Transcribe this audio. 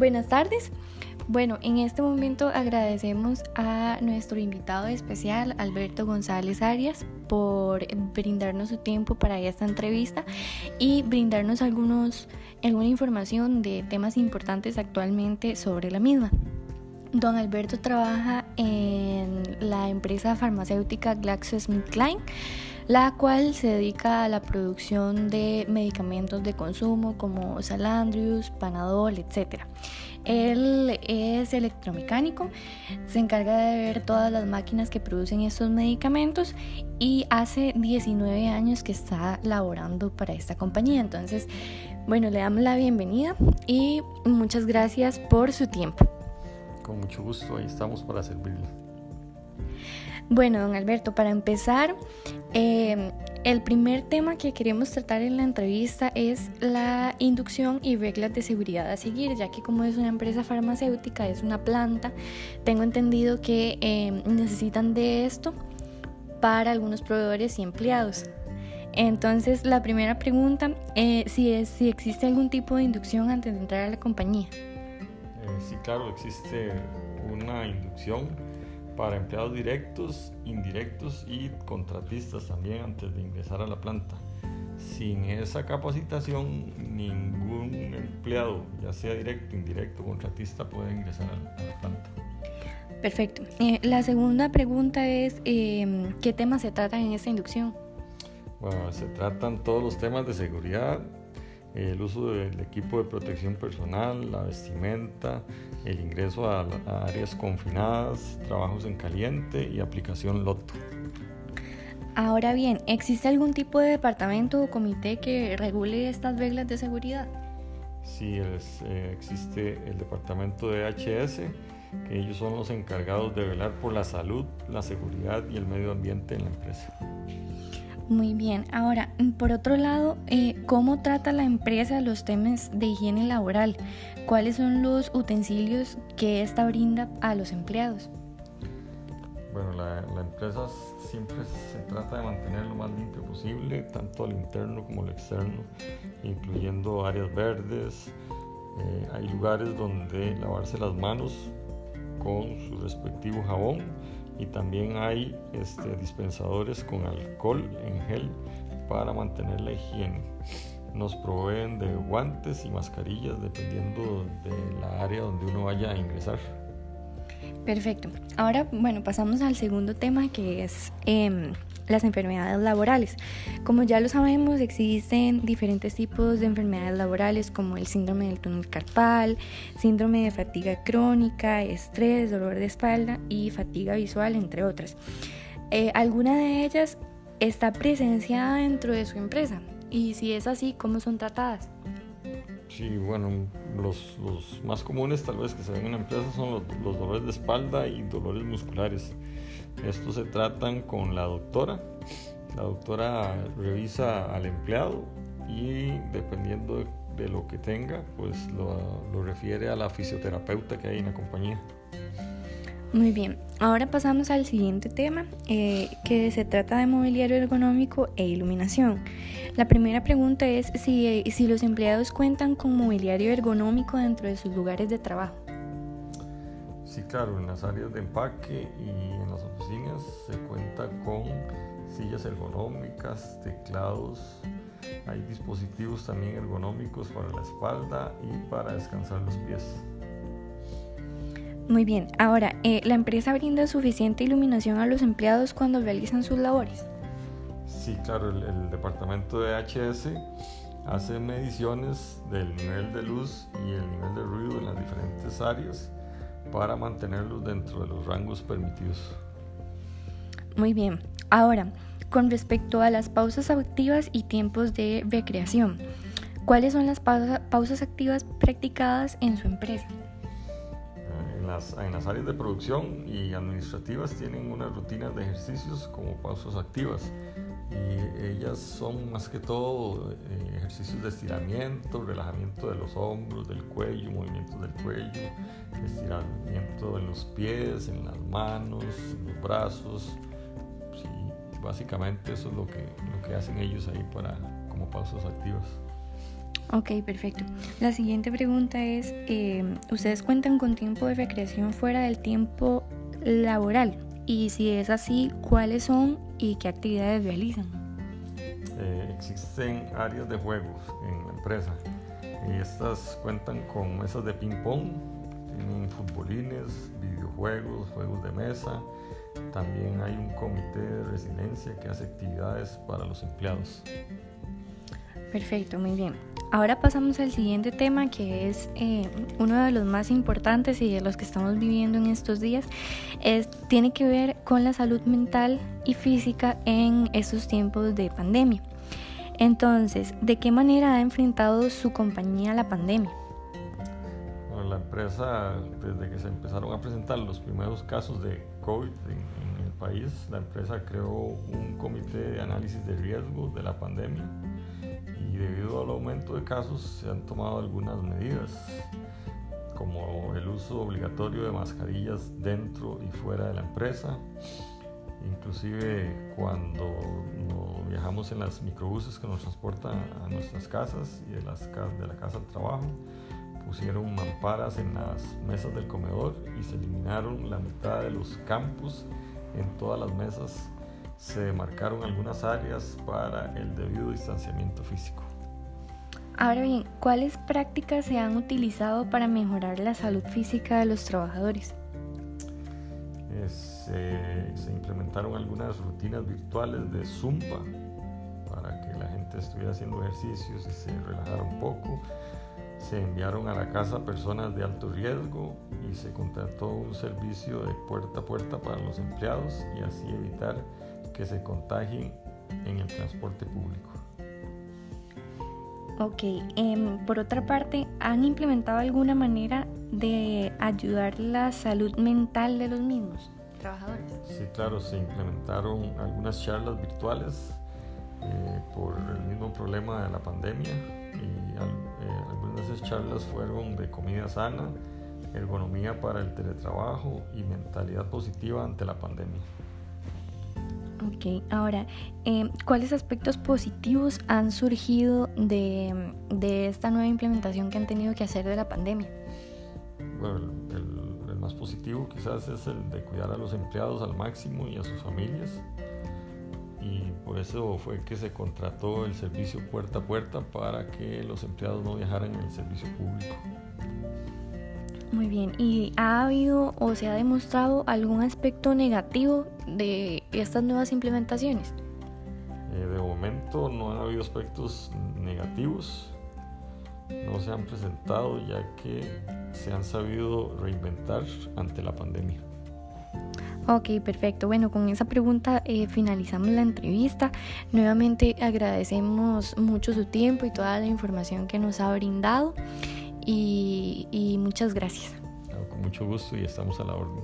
Buenas tardes. Bueno, en este momento agradecemos a nuestro invitado especial, Alberto González Arias, por brindarnos su tiempo para esta entrevista y brindarnos alguna información de temas importantes actualmente sobre la misma. Don Alberto trabaja en la empresa farmacéutica GlaxoSmithKline, la cual se dedica a la producción de medicamentos de consumo como Salandrius, Panadol, etc. Él es electromecánico, se encarga de ver todas las máquinas que producen estos medicamentos y hace 19 años que está laborando para esta compañía. Entonces, bueno, le damos la bienvenida y muchas gracias por su tiempo. Con mucho gusto, ahí estamos para servirle. Bueno, don Alberto, para empezar, eh, el primer tema que queremos tratar en la entrevista es la inducción y reglas de seguridad a seguir, ya que como es una empresa farmacéutica, es una planta, tengo entendido que eh, necesitan de esto para algunos proveedores y empleados. Entonces, la primera pregunta eh, si es si existe algún tipo de inducción antes de entrar a la compañía. Sí, claro, existe una inducción para empleados directos, indirectos y contratistas también antes de ingresar a la planta. Sin esa capacitación, ningún empleado, ya sea directo, indirecto, contratista, puede ingresar a la planta. Perfecto. Eh, la segunda pregunta es, eh, ¿qué temas se tratan en esta inducción? Bueno, se tratan todos los temas de seguridad, el uso del equipo de protección personal, la vestimenta, el ingreso a, áreas confinadas, trabajos en caliente y aplicación LOTO. Ahora bien, ¿existe algún tipo de departamento o comité que regule estas reglas de seguridad? Sí, eh, existe el departamento de HS, que ellos son los encargados de velar por la salud, la seguridad y el medio ambiente en la empresa. Muy bien, ahora, por otro lado, eh, ¿cómo trata la empresa los temas de higiene laboral? ¿Cuáles son los utensilios que esta brinda a los empleados? Bueno, la, empresa siempre se trata de mantener lo más limpio posible, tanto al interno como al externo, incluyendo áreas verdes. Eh, hay lugares donde lavarse las manos con su respectivo jabón y también hay este, dispensadores con alcohol en gel para mantener la higiene. Nos proveen de guantes y mascarillas dependiendo de la área donde uno vaya a ingresar. Perfecto. Ahora, bueno, pasamos al segundo tema que es em, las enfermedades laborales. Como ya lo sabemos, existen diferentes tipos de enfermedades laborales como el síndrome del túnel carpal, síndrome de fatiga crónica, estrés, dolor de espalda y fatiga visual, entre otras. Eh, ¿Alguna de ellas está presenciada dentro de su empresa? Y si es así, ¿cómo son tratadas? Sí, bueno, los, más comunes tal vez que se ven en la empresa son los, los dolores de espalda y dolores musculares. Estos se tratan con la doctora. La doctora revisa al empleado y dependiendo de, lo que tenga, pues lo, refiere a la fisioterapeuta que hay en la compañía. Muy bien, ahora pasamos al siguiente tema, eh, que se trata de mobiliario ergonómico e iluminación. La primera pregunta es si, si los empleados cuentan con mobiliario ergonómico dentro de sus lugares de trabajo. Sí, claro, en las áreas de empaque y en las oficinas se cuenta con sillas ergonómicas, teclados, hay dispositivos también ergonómicos para la espalda y para descansar los pies. Muy bien, ahora, eh, ¿la empresa brinda suficiente iluminación a los empleados cuando realizan sus labores? Sí, claro, el, el departamento de HS hace mediciones del nivel de luz y el nivel de ruido en las diferentes áreas para mantenerlos dentro de los rangos permitidos. Muy bien. Ahora, con respecto a las pausas activas y tiempos de recreación, ¿cuáles son las pausas activas practicadas en su empresa? Las, en las, áreas de producción y administrativas tienen unas rutinas de ejercicios como pausas activas y ellas son más que todo eh, ejercicios de estiramiento, relajamiento de los hombros, del cuello, movimientos del cuello, estiramiento en los pies, en las manos, en los brazos. básicamente eso es lo que, lo que hacen ellos ahí para, como pausas activas. Ok, perfecto. La siguiente pregunta es, eh, ¿ustedes cuentan con tiempo de recreación fuera del tiempo laboral? Y si es así, ¿cuáles son y qué actividades realizan? Eh, existen áreas de juegos en la empresa y estas cuentan con mesas de ping pong, tienen futbolines, videojuegos, juegos de mesa. También hay un comité de resiliencia que hace actividades para los empleados. Perfecto, muy bien. Ahora pasamos al siguiente tema que es eh, uno de los más importantes y de los que estamos viviendo en estos días. Es, tiene que ver con la salud mental y física en estos tiempos de pandemia. Entonces, ¿de qué manera ha enfrentado su compañía la pandemia? Bueno, la empresa, desde que se empezaron a presentar los primeros casos de COVID en, en el país, la empresa creó un comité de análisis de riesgo de la pandemia debido al aumento de casos se han tomado algunas medidas como el uso obligatorio de mascarillas dentro y fuera de la empresa, inclusive cuando viajamos en las microbuses que nos transportan a nuestras casas y de, la casa al trabajo, pusieron mamparas en las mesas del comedor y se eliminaron la mitad de los campus en todas las mesas se demarcaron algunas áreas para el debido distanciamiento físico. Ahora bien, ¿cuáles prácticas se han utilizado para mejorar la salud física de los trabajadores? se implementaron algunas rutinas virtuales de Zumba para que la gente estuviera haciendo ejercicios y se relajara un poco. Se enviaron a la casa personas de alto riesgo y se contrató un servicio de puerta a puerta para los empleados y así evitar que se contagien en el transporte público. Ok, em, por otra parte, ¿han implementado alguna manera de ayudar la salud mental de los mismos trabajadores? Sí, claro, se implementaron algunas charlas virtuales eh, por el mismo problema de la pandemia y eh, algunas de esas charlas fueron de comida sana, ergonomía para el teletrabajo y mentalidad positiva ante la pandemia. Ok, ahora, em, ¿cuáles aspectos positivos han surgido de, esta nueva implementación que han tenido que hacer de la pandemia? Bueno, el, el, más positivo quizás es el de cuidar a los empleados al máximo y a sus familias. Y por eso fue que se contrató el servicio puerta a puerta para que los empleados no viajaran en el servicio público. Muy bien, ¿y ha habido o se ha demostrado algún aspecto negativo de estas nuevas implementaciones? Eh, de momento no han habido aspectos negativos, no se han presentado ya que se han sabido reinventar ante la pandemia. Ok, perfecto. Bueno, con esa pregunta eh, finalizamos la entrevista. Nuevamente agradecemos mucho su tiempo y toda la información que nos ha brindado y, muchas gracias. Con mucho gusto y estamos a la orden.